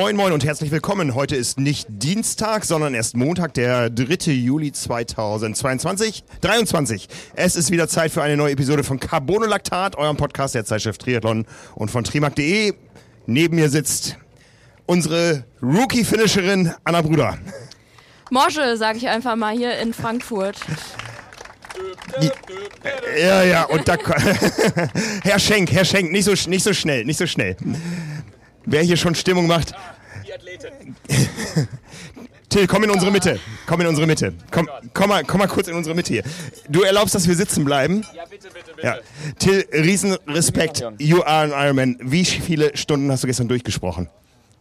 Moin Moin und herzlich willkommen. Heute ist nicht Dienstag, sondern erst Montag, der 3. Juli 2022. 23. Es ist wieder Zeit für eine neue Episode von Carbonolactat, eurem Podcast der Zeitschrift Triathlon und von trimark.de. Neben mir sitzt unsere Rookie-Finisherin Anna Brüder. Mosche, sag ich einfach mal hier in Frankfurt. Ja, ja, und da. Herr Schenk, Herr Schenk, nicht so, nicht so schnell, nicht so schnell. Wer hier schon Stimmung macht. Till, komm in unsere Mitte. Komm in unsere Mitte. Komm, komm, mal, komm mal kurz in unsere Mitte hier. Du erlaubst, dass wir sitzen bleiben? Ja, bitte, bitte, bitte. Ja. Till, Riesenrespekt. You are an Ironman. Wie viele Stunden hast du gestern durchgesprochen?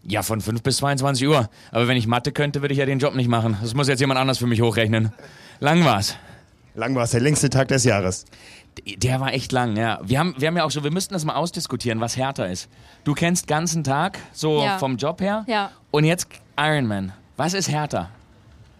Ja, von 5 bis 22 Uhr. Aber wenn ich Mathe könnte, würde ich ja den Job nicht machen. Das muss jetzt jemand anders für mich hochrechnen. Lang war's. Lang war es, der längste Tag des Jahres. Der war echt lang, ja. Wir haben, wir haben ja auch so, wir müssten das mal ausdiskutieren, was härter ist. Du kennst ganzen Tag, so ja. vom Job her. Ja. Und jetzt Ironman. Was ist härter?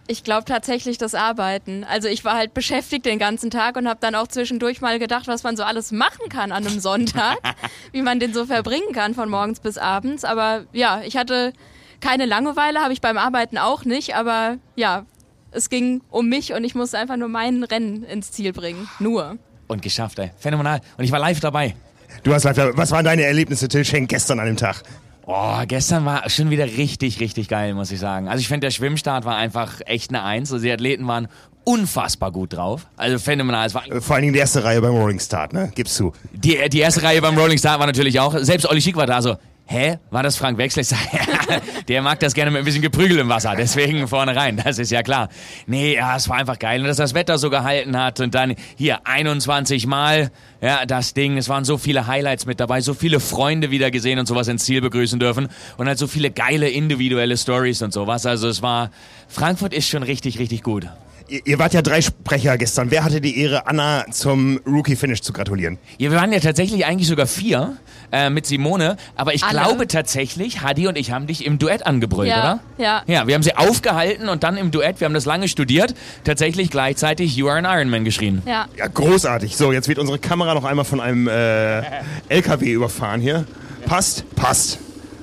Ich glaube tatsächlich das Arbeiten. Also ich war halt beschäftigt den ganzen Tag und habe dann auch zwischendurch mal gedacht, was man so alles machen kann an einem Sonntag, wie man den so verbringen kann von morgens bis abends. Aber ja, ich hatte keine Langeweile, habe ich beim Arbeiten auch nicht. Aber ja, es ging um mich und ich musste einfach nur mein Rennen ins Ziel bringen. Nur. Und geschafft, ey. Phänomenal. Und ich war live dabei. Du hast live dabei. Was waren deine Erlebnisse, Till Schenk, gestern an dem Tag? Oh, gestern war schon wieder richtig, richtig geil, muss ich sagen. Also ich finde, der Schwimmstart war einfach echt eine Eins. Also die Athleten waren unfassbar gut drauf. Also phänomenal. Es war Vor allen Dingen die erste Reihe beim Rolling Start, ne? Gibst du. Die, die erste Reihe beim Rolling Start war natürlich auch. Selbst Olli Schick war da so, hä, war das Frank Wechsler? Ich sag, ja, der mag das gerne mit ein bisschen Geprügel im Wasser, deswegen vorne rein, das ist ja klar. Nee, ja, es war einfach geil und dass das Wetter so gehalten hat und dann hier 21 Mal, ja, das Ding, es waren so viele Highlights mit dabei, so viele Freunde wieder gesehen und sowas ins Ziel begrüßen dürfen und halt so viele geile individuelle Stories und sowas, also es war, Frankfurt ist schon richtig, richtig gut. Ihr, ihr wart ja drei Sprecher gestern. Wer hatte die Ehre, Anna zum Rookie-Finish zu gratulieren? Ja, wir waren ja tatsächlich eigentlich sogar vier äh, mit Simone, aber ich Alle. glaube tatsächlich, Hadi und ich haben dich im Duett angebrüllt, ja, oder? Ja. Ja, wir haben sie aufgehalten und dann im Duett, wir haben das lange studiert, tatsächlich gleichzeitig You Are an Ironman geschrien. Ja. Ja, großartig. So, jetzt wird unsere Kamera noch einmal von einem äh, LKW überfahren hier. Passt? Passt.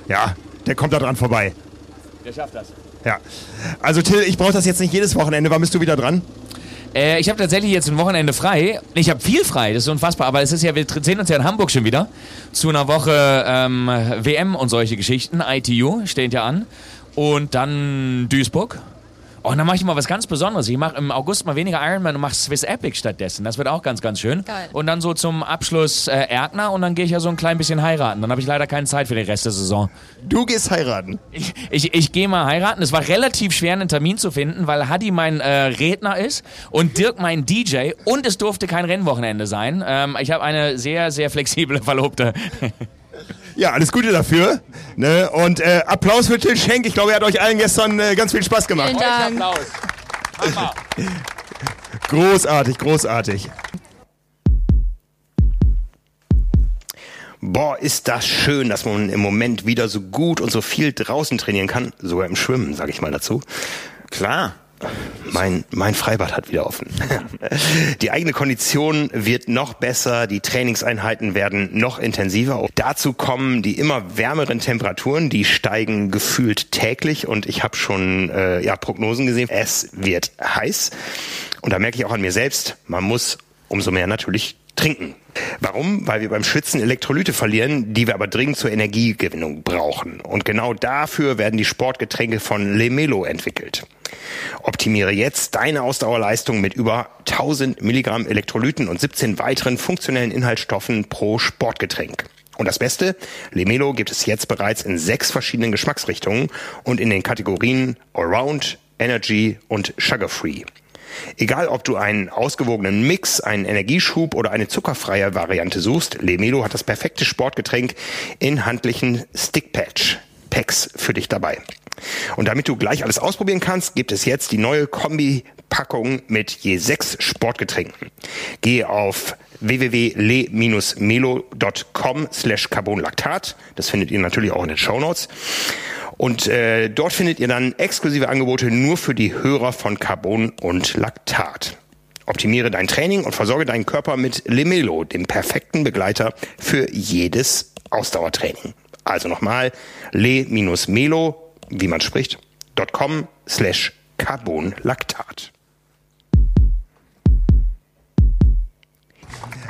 Ja, der kommt da dran vorbei. Der schafft das. Ja. Also Till, ich brauche das jetzt nicht jedes Wochenende. Wann bist du wieder dran? Äh, ich habe tatsächlich jetzt ein Wochenende frei. Ich habe viel frei, das ist unfassbar. Aber es ist ja, wir sehen uns ja in Hamburg schon wieder. Zu einer Woche ähm, WM und solche Geschichten. ITU steht ja an. Und dann Duisburg. Oh, und dann mache ich mal was ganz Besonderes. Ich mache im August mal weniger Ironman und mache Swiss Epic stattdessen. Das wird auch ganz, ganz schön. Geil. Und dann so zum Abschluss äh, Erkner und dann gehe ich ja so ein klein bisschen heiraten. Dann habe ich leider keine Zeit für den Rest der Saison. Du gehst heiraten. Ich, ich, ich gehe mal heiraten. Es war relativ schwer, einen Termin zu finden, weil Hadi mein äh, Redner ist und Dirk mein DJ und es durfte kein Rennwochenende sein. Ähm, ich habe eine sehr, sehr flexible Verlobte. Ja, alles Gute dafür. Ne? Und äh, Applaus für Till Schenk. Ich glaube, er hat euch allen gestern äh, ganz viel Spaß gemacht. Vielen Dank. Applaus. Hammer. Großartig, großartig. Boah, ist das schön, dass man im Moment wieder so gut und so viel draußen trainieren kann. Sogar im Schwimmen, sage ich mal dazu. Klar, mein, mein Freibad hat wieder offen. Die eigene Kondition wird noch besser, die Trainingseinheiten werden noch intensiver. Dazu kommen die immer wärmeren Temperaturen, die steigen gefühlt täglich und ich habe schon äh, ja, Prognosen gesehen. Es wird heiß und da merke ich auch an mir selbst, man muss umso mehr natürlich trinken. Warum? Weil wir beim Schwitzen Elektrolyte verlieren, die wir aber dringend zur Energiegewinnung brauchen. Und genau dafür werden die Sportgetränke von Lemelo entwickelt. Optimiere jetzt deine Ausdauerleistung mit über 1000 Milligramm Elektrolyten und 17 weiteren funktionellen Inhaltsstoffen pro Sportgetränk. Und das Beste, Lemelo gibt es jetzt bereits in sechs verschiedenen Geschmacksrichtungen und in den Kategorien Allround, Energy und Sugar Free. Egal, ob du einen ausgewogenen Mix, einen Energieschub oder eine zuckerfreie Variante suchst, Lemelo hat das perfekte Sportgetränk in handlichen Stickpatch Packs für dich dabei. Und damit du gleich alles ausprobieren kannst, gibt es jetzt die neue Kombi-Packung mit je sechs Sportgetränken. Gehe auf www.le-melo.com slash carbonlactat. Das findet ihr natürlich auch in den Show. Und äh, dort findet ihr dann exklusive Angebote nur für die Hörer von Carbon und Laktat. Optimiere dein Training und versorge deinen Körper mit Lemelo, dem perfekten Begleiter für jedes Ausdauertraining. Also nochmal, le-melo, wie man spricht, .com slash Carbonlaktat.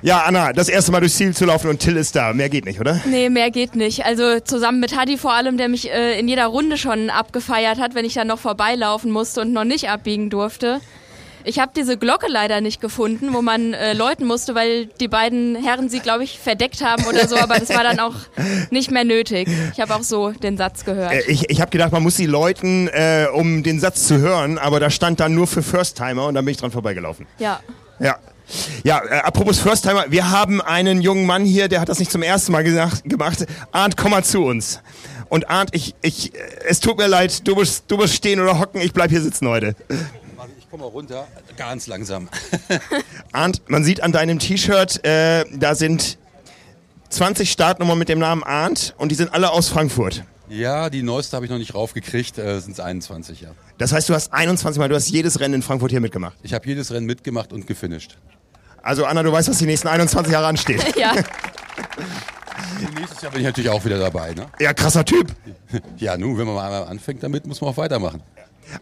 Ja, Anna, das erste Mal durchs Ziel zu laufen und Till ist da. Mehr geht nicht, oder? Nee, mehr geht nicht. Also zusammen mit Hadi vor allem, der mich äh, in jeder Runde schon abgefeiert hat, wenn ich dann noch vorbeilaufen musste und noch nicht abbiegen durfte. Ich habe diese Glocke leider nicht gefunden, wo man äh, läuten musste, weil die beiden Herren sie, glaube ich, verdeckt haben oder so, aber das war dann auch nicht mehr nötig. Ich habe auch so den Satz gehört. Äh, ich ich habe gedacht, man muss sie läuten, äh, um den Satz zu hören, aber da stand dann nur für First-Timer und dann bin ich dran vorbeigelaufen. Ja. Ja. Ja, äh, apropos First-Timer, wir haben einen jungen Mann hier, der hat das nicht zum ersten Mal gesagt, gemacht. Arndt, komm mal zu uns. Und Arndt, ich, ich, äh, es tut mir leid, du musst, du musst stehen oder hocken, ich bleib hier sitzen heute. Ich komme mal runter, ganz langsam. Arndt, man sieht an deinem T-Shirt, äh, da sind 20 Startnummern mit dem Namen Arndt und die sind alle aus Frankfurt. Ja, die neueste habe ich noch nicht raufgekriegt, äh, sind es 21, ja. Das heißt, du hast 21 Mal, du hast jedes Rennen in Frankfurt hier mitgemacht. Ich habe jedes Rennen mitgemacht und gefinisht. Also Anna, du weißt, was die nächsten 21 Jahre ansteht. Ja. Nächstes Jahr bin ich natürlich auch wieder dabei, ne? Ja, krasser Typ. Ja, nun, wenn man mal einmal anfängt damit, muss man auch weitermachen.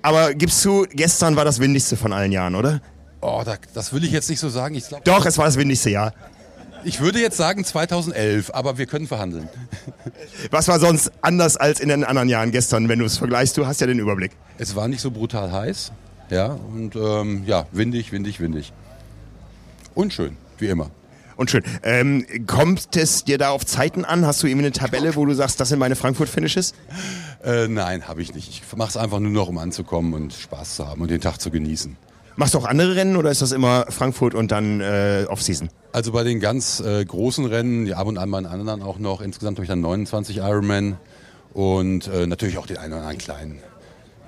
Aber gibst du, gestern war das windigste von allen Jahren, oder? Oh, da, das will ich jetzt nicht so sagen. Ich, glaub, Doch, es war das windigste Jahr. ich würde jetzt sagen 2011, aber wir können verhandeln. Was war sonst anders als in den anderen Jahren gestern, wenn du es vergleichst? Du hast ja den Überblick. Es war nicht so brutal heiß, ja, und ähm, ja, windig, windig, windig. Und schön, wie immer. Und schön. Ähm, kommt es dir da auf Zeiten an? Hast du irgendwie eine Tabelle, wo du sagst, das sind meine Frankfurt-Finishes? Äh, nein, habe ich nicht. Ich mache es einfach nur noch, um anzukommen und Spaß zu haben und den Tag zu genießen. Machst du auch andere Rennen oder ist das immer Frankfurt und dann äh, Off-Season? Also bei den ganz äh, großen Rennen, ja, ab und an bei den anderen auch noch. Insgesamt habe ich dann 29 Ironman und äh, natürlich auch den einen oder anderen kleinen.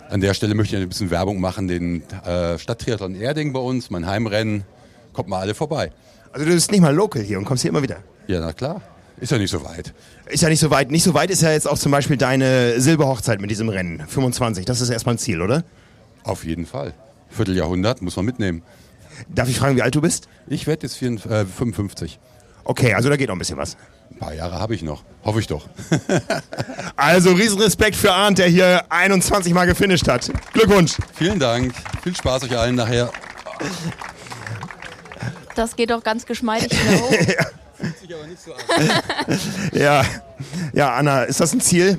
An der Stelle möchte ich ein bisschen Werbung machen, den äh, Stadttriathlon Erding bei uns, mein Heimrennen. Kommt mal alle vorbei. Also du bist nicht mal local hier und kommst hier immer wieder. Ja, na klar. Ist ja nicht so weit. Ist ja nicht so weit. Nicht so weit ist ja jetzt auch zum Beispiel deine Silberhochzeit mit diesem Rennen. 25, das ist erstmal ein Ziel, oder? Auf jeden Fall. Vierteljahrhundert muss man mitnehmen. Darf ich fragen, wie alt du bist? Ich werde jetzt 54, äh, 55. Okay, also da geht noch ein bisschen was. Ein paar Jahre habe ich noch. Hoffe ich doch. Also Riesenrespekt für Arndt, der hier 21 Mal gefinisht hat. Glückwunsch. Vielen Dank. Viel Spaß euch allen nachher. Das geht doch ganz geschmeidig wieder hoch. Ja, ja, Anna, ist das ein Ziel?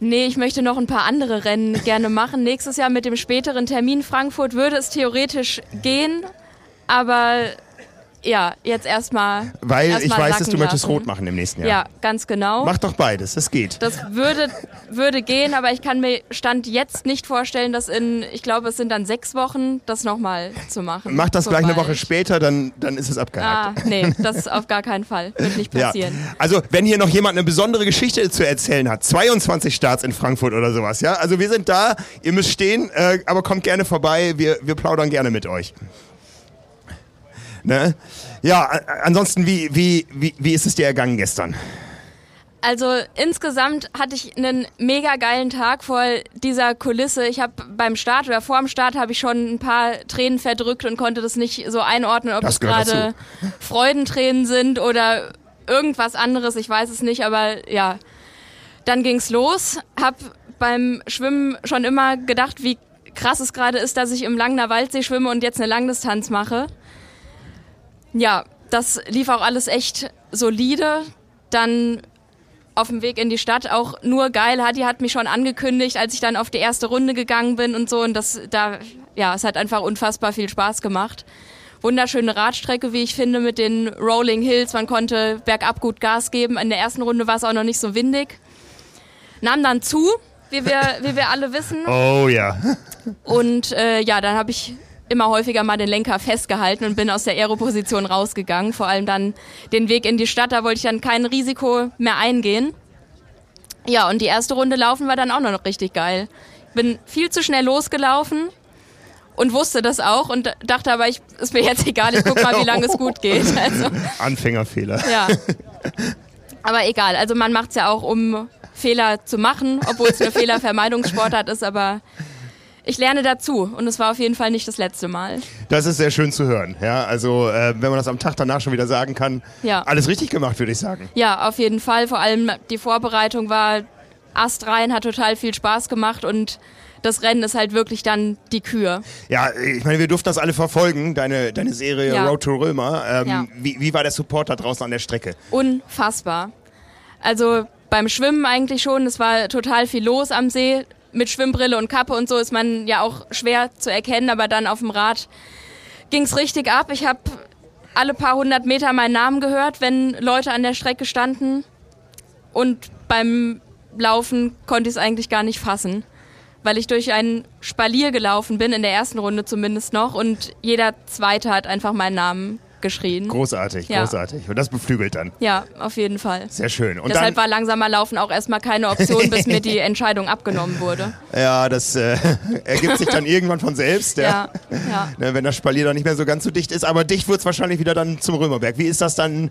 Nee, ich möchte noch ein paar andere Rennen gerne machen. Nächstes Jahr mit dem späteren Termin Frankfurt würde es theoretisch gehen, aber ja, jetzt erstmal. Weil erst ich weiß, dass du möchtest lassen. rot machen im nächsten Jahr. Ja, ganz genau. Mach doch beides, es geht. Das würde, würde gehen, aber ich kann mir Stand jetzt nicht vorstellen, das in, ich glaube, es sind dann sechs Wochen, das nochmal zu machen. Mach das gleich eine Woche später, dann, dann ist es Ah, abgehakt. nee, das ist auf gar keinen Fall. Wird nicht Ja. passieren. Also, wenn hier noch jemand eine besondere Geschichte zu erzählen hat, 22 Starts in Frankfurt oder sowas, ja? Also, wir sind da, ihr müsst stehen, äh, aber kommt gerne vorbei, wir, wir plaudern gerne mit euch. Ne? Ja, ansonsten, wie, wie, wie, wie ist es dir ergangen gestern? Also insgesamt hatte ich einen mega geilen Tag vor dieser Kulisse. Ich habe beim Start oder vor dem Start habe ich schon ein paar Tränen verdrückt und konnte das nicht so einordnen, ob Das es gerade Freudentränen sind oder irgendwas anderes. Ich weiß es nicht, aber ja. Dann ging's los. Hab beim Schwimmen schon immer gedacht, wie krass es gerade ist, dass ich im Langner Waldsee schwimme und jetzt eine Langdistanz mache. Ja, das lief auch alles echt solide. Dann auf dem Weg in die Stadt auch nur geil. Hadi hat mich schon angekündigt, als ich dann auf die erste Runde gegangen bin und so. Und das, da, ja, es hat einfach unfassbar viel Spaß gemacht. Wunderschöne Radstrecke, wie ich finde, mit den Rolling Hills. Man konnte bergab gut Gas geben. In der ersten Runde war es auch noch nicht so windig. Nahm dann zu, wie wir, wie wir alle wissen. Oh ja. Und äh, ja, dann habe ich immer häufiger mal den Lenker festgehalten und bin aus der Aeroposition rausgegangen. Vor allem dann den Weg in die Stadt, da wollte ich dann kein Risiko mehr eingehen. Ja, und die erste Runde laufen war dann auch noch richtig geil. Bin viel zu schnell losgelaufen und wusste das auch und dachte aber, ich, ist mir jetzt egal, ich guck mal, wie lange es gut geht. Also, Anfängerfehler. ja. Aber egal, also man macht's ja auch, um Fehler zu machen, obwohl es eine Fehlervermeidungssportart ist, aber ich lerne dazu und es war auf jeden Fall nicht das letzte Mal. Das ist sehr schön zu hören. Ja, also äh, wenn man das am Tag danach schon wieder sagen kann, Ja. alles richtig gemacht, würde ich sagen. Ja, auf jeden Fall. Vor allem die Vorbereitung war astrein, hat total viel Spaß gemacht und das Rennen ist halt wirklich dann die Kür. Ja, ich meine, wir durften das alle verfolgen, deine, deine Serie Ja. Road to Römer. Ähm, Ja. wie, wie war der Support da draußen an der Strecke? Unfassbar. Also beim Schwimmen eigentlich schon, es war total viel los am See. Mit Schwimmbrille und Kappe und so ist man ja auch schwer zu erkennen, aber dann auf dem Rad ging's richtig ab. Ich habe alle paar hundert Meter meinen Namen gehört, wenn Leute an der Strecke standen. Und beim Laufen konnte ich es eigentlich gar nicht fassen, weil ich durch ein Spalier gelaufen bin, in der ersten Runde zumindest noch, und jeder Zweite hat einfach meinen Namen geschrien. Großartig, Ja. großartig. Und das beflügelt dann. Ja, auf jeden Fall. Sehr schön. Und Deshalb war langsamer Laufen auch erstmal keine Option, bis mir die Entscheidung abgenommen wurde. ja, das äh, ergibt sich dann irgendwann von selbst. Ja, ja. Ne, wenn das Spalier dann nicht mehr so ganz so dicht ist. Aber dicht wird es wahrscheinlich wieder dann zum Römerberg. Wie ist das dann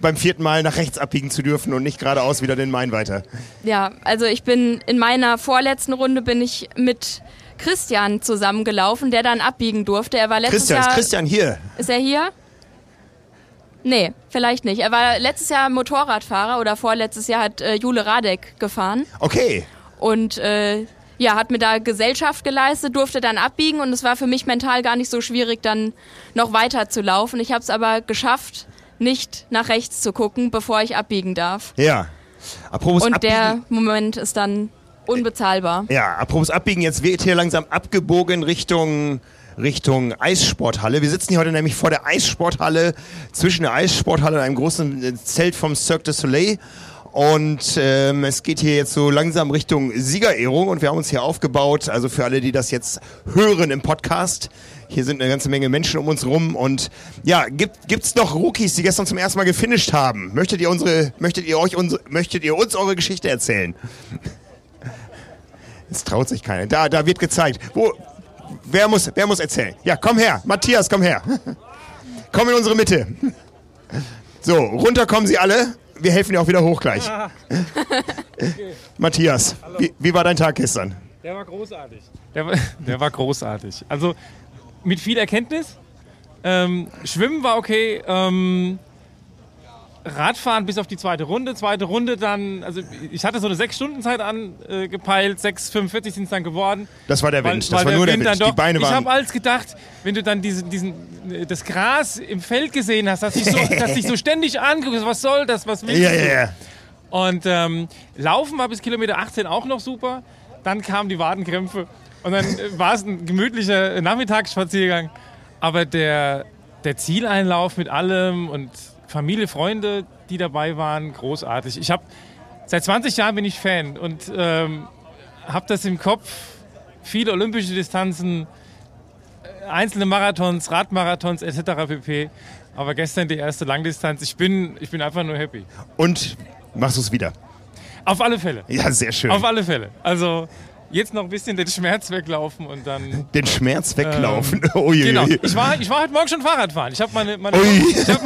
beim vierten Mal nach rechts abbiegen zu dürfen und nicht geradeaus wieder den Main weiter? Ja, also ich bin in meiner vorletzten Runde bin ich mit Christian zusammengelaufen, der dann abbiegen durfte. Er war letztes Christian, ist Jahr. Christian hier? Ist er hier? Nee, vielleicht nicht. Er war letztes Jahr Motorradfahrer oder vorletztes Jahr hat äh, Jule Radek gefahren Okay. und äh, ja, hat mir da Gesellschaft geleistet, durfte dann abbiegen und es war für mich mental gar nicht so schwierig, dann noch weiter zu laufen. Ich habe es aber geschafft, nicht nach rechts zu gucken, bevor ich abbiegen darf. Ja. Apropos Und abbiegen. der Moment ist dann unbezahlbar. Ja, apropos abbiegen, jetzt wird hier langsam abgebogen Richtung Richtung Eissporthalle. Wir sitzen hier heute nämlich vor der Eissporthalle, zwischen der Eissporthalle und einem großen äh, Zelt vom Cirque du Soleil. Und ähm, es geht hier jetzt so langsam Richtung Siegerehrung und wir haben uns hier aufgebaut. Also für alle, die das jetzt hören im Podcast, hier sind eine ganze Menge Menschen um uns rum und ja, gibt gibt's noch Rookies, die gestern zum ersten Mal gefinisht haben? Möchtet ihr unsere, möchtet ihr euch unsere, möchtet ihr uns eure Geschichte erzählen? Es traut sich keiner. Da, da wird gezeigt. Wo, wer muss, wer muss erzählen? Ja, komm her. Matthias, komm her. Komm in unsere Mitte. So, runter kommen Sie alle. Wir helfen dir auch wieder hoch gleich. Matthias, wie, wie war dein Tag gestern? Der war großartig. Der war, der war großartig. Also mit viel Erkenntnis. Ähm, Schwimmen war okay. Ähm, Radfahren bis auf die zweite Runde. Zweite Runde dann, also ich hatte so eine 6-Stunden-Zeit angepeilt, 6,45 sind es dann geworden. Das war der Wind. weil Das war der nur der Wind Wind. dann Die doch- Beine Ich waren. habe alles gedacht, wenn du dann diesen, diesen, äh, das Gras im Feld gesehen hast, dass dich so, dass dich so ständig anguckst, was soll das, was willst Ja, du? ja, ja. Und ähm, Laufen war bis Kilometer 18 auch noch super. Dann kamen die Wadenkrämpfe und dann äh, war es ein gemütlicher Nachmittagsspaziergang. Aber der, der Zieleinlauf mit allem und Familie, Freunde, die dabei waren, großartig. Ich habe seit 20 Jahren bin ich Fan und ähm, habe das im Kopf. Viele olympische Distanzen, äh, einzelne Marathons, Radmarathons etc. pp. Aber gestern die erste Langdistanz. Ich bin, ich bin einfach nur happy. Und machst du es wieder? Auf alle Fälle. Ja, sehr schön. Auf alle Fälle. Also jetzt noch ein bisschen den Schmerz weglaufen und dann. Den Schmerz weglaufen. Uiuiui. Genau. Ich war, ich war heute Morgen schon Fahrradfahren. Ich habe meine, meine, Ui. ich hab,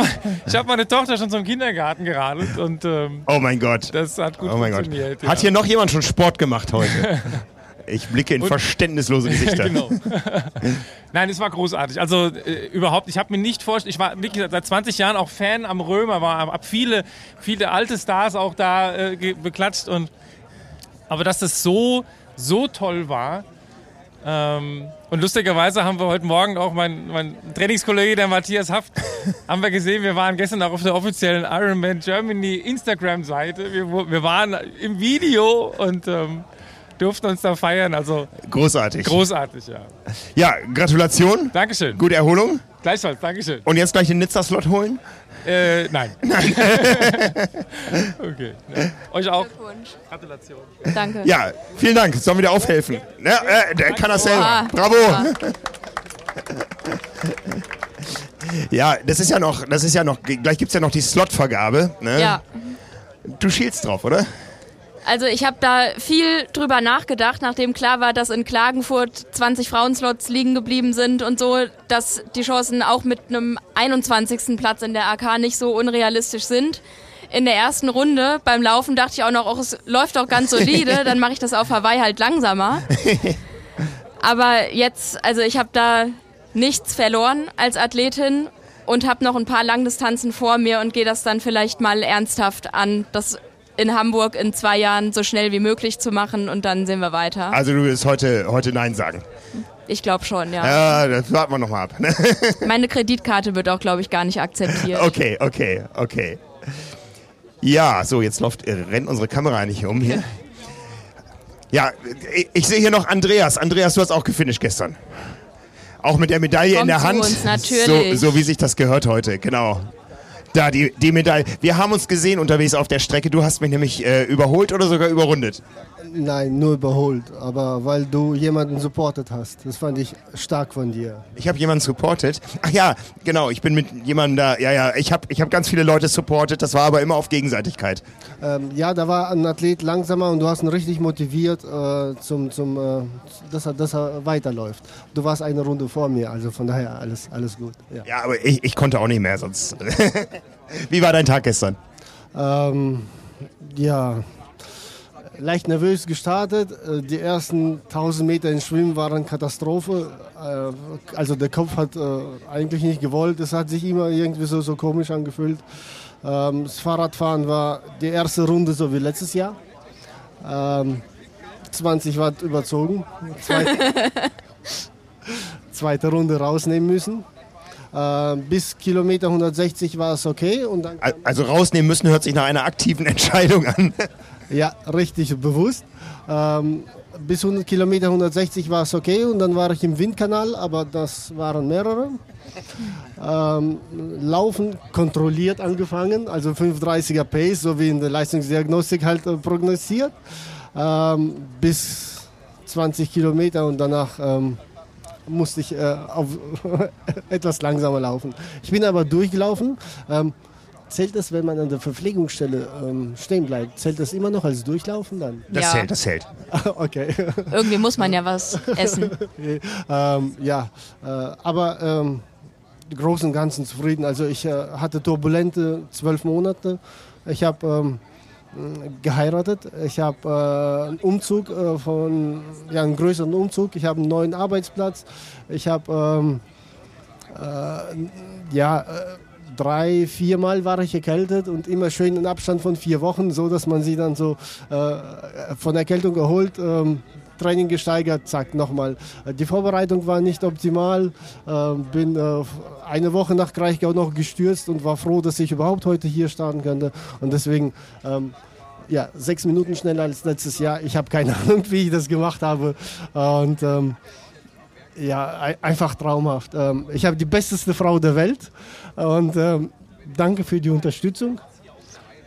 ich hab meine Tochter schon zum Kindergarten geradelt und ähm, Oh mein Gott. das hat gut Oh funktioniert. Hat hier noch jemand schon Sport gemacht heute? Ich blicke in verständnislose Gesichter. genau. Nein, es war großartig. Also äh, überhaupt, ich habe mir nicht vorgestellt, ich war wirklich seit 20 Jahren auch Fan am Römer, war hab viele, viele alte Stars auch da äh, beklatscht und aber dass das so, so toll war. Ähm, und lustigerweise haben wir heute Morgen auch mein, mein Trainingskollege, der Matthias Haft, haben wir gesehen, wir waren gestern auch auf der offiziellen Ironman Germany Instagram-Seite. Wir, wir waren im Video und ähm, durften uns da feiern. Also Großartig. großartig, ja. ja, Gratulation. Dankeschön. Gute Erholung. Gleichfalls, Dankeschön. Und jetzt gleich den Nizza-Slot holen? Äh, nein. okay. Ja. Euch auch. Glückwunsch. Gratulation. Danke. Ja, vielen Dank. Sollen wir dir aufhelfen? Ja, äh, der kann das selber. Bravo. Ja, das ist ja noch, das ist ja noch, gleich gibt's ja noch die Slotvergabe. Ne? Ja. Du schielst drauf, oder? Also ich habe da viel drüber nachgedacht, nachdem klar war, dass in Klagenfurt 20 Frauenslots liegen geblieben sind und so, dass die Chancen auch mit einem 21. Platz in der AK nicht so unrealistisch sind. In der ersten Runde beim Laufen dachte ich auch noch, oh, es läuft doch ganz solide, dann mache ich das auf Hawaii halt langsamer. Aber jetzt, also ich habe da nichts verloren als Athletin und habe noch ein paar Langdistanzen vor mir und gehe das dann vielleicht mal ernsthaft an, das in Hamburg in zwei Jahren so schnell wie möglich zu machen und dann sehen wir weiter. Also du willst heute, heute Nein sagen. Ich glaube schon, ja. Ja, das warten wir nochmal ab. Meine Kreditkarte wird auch, glaube ich, gar nicht akzeptiert. Okay, okay, okay. Ja, so, jetzt läuft, äh, rennt unsere Kamera nicht um hier. Ja, ich, ich sehe hier noch Andreas. Andreas, du hast auch gefinisht gestern. Auch mit der Medaille Kommt in der Hand. uns, natürlich. So, so wie sich das gehört heute, genau. Da, die, die Medaille. Wir haben uns gesehen unterwegs auf der Strecke. Du hast mich nämlich äh, überholt oder sogar überrundet. Nein, nur überholt. Aber weil du jemanden supportet hast. Das fand ich stark von dir. Ich habe jemanden supportet. Ach ja, genau. Ich bin mit jemandem da. Ja, ja. Ich habe ich hab ganz viele Leute supportet. Das war aber immer auf Gegenseitigkeit. Ähm, ja, da war ein Athlet langsamer und du hast ihn richtig motiviert, äh, zum, zum, äh, dass, er, dass er weiterläuft. Du warst eine Runde vor mir, also von daher alles, alles gut. Ja. Ja, aber ich, ich konnte auch nicht mehr sonst. Wie war dein Tag gestern? Ähm, ja, leicht nervös gestartet. Äh, Die ersten 1000 Meter im Schwimmen waren Katastrophe. Äh, Also der Kopf hat äh, eigentlich nicht gewollt. Es hat sich immer irgendwie so, so komisch angefühlt. Ähm, Das Fahrradfahren war die erste Runde so wie letztes Jahr. Ähm, 20 Watt überzogen. Zweite, zweite Runde rausnehmen müssen. Äh, Bis Kilometer 160 war es okay. Und dann Al- Also rausnehmen müssen hört sich nach einer aktiven Entscheidung an. Ja, richtig bewusst. Ähm, bis 100 Kilometer 160 war es okay und dann war ich im Windkanal, aber das waren mehrere. Ähm, Laufen kontrolliert angefangen, also 530er Pace, so wie in der Leistungsdiagnostik halt äh, prognostiziert, ähm, bis 20 Kilometer und danach ähm, musste ich äh, auf etwas langsamer laufen. Ich bin aber durchgelaufen. Ähm, Zählt das, wenn man an der Verpflegungsstelle ähm, stehen bleibt? Zählt das immer noch als Durchlaufen dann? Das Ja. zählt, das zählt. okay. Irgendwie muss man ja was essen. ähm, ja, äh, aber ähm, im Großen und Ganzen zufrieden. Also ich äh, hatte turbulente zwölf Monate. Ich habe ähm, geheiratet. Ich habe äh, einen Umzug äh, von, ja, einen größeren Umzug. Ich habe einen neuen Arbeitsplatz. Ich habe, ähm, äh, ja, äh, drei, viermal war ich erkältet und immer schön in Abstand von vier Wochen, so dass man sie dann so äh, von Erkältung erholt. Ähm, Training gesteigert, zack, nochmal. Äh, Die Vorbereitung war nicht optimal. Äh, bin äh, eine Woche nach Kraichgau noch gestürzt und war froh, dass ich überhaupt heute hier starten könnte. Und deswegen, ähm, ja, sechs Minuten schneller als letztes Jahr. Ich habe keine Ahnung, wie ich das gemacht habe. Und ähm, ja, ei- einfach traumhaft. Ähm, ich habe die besteste Frau der Welt und ähm, danke für die Unterstützung.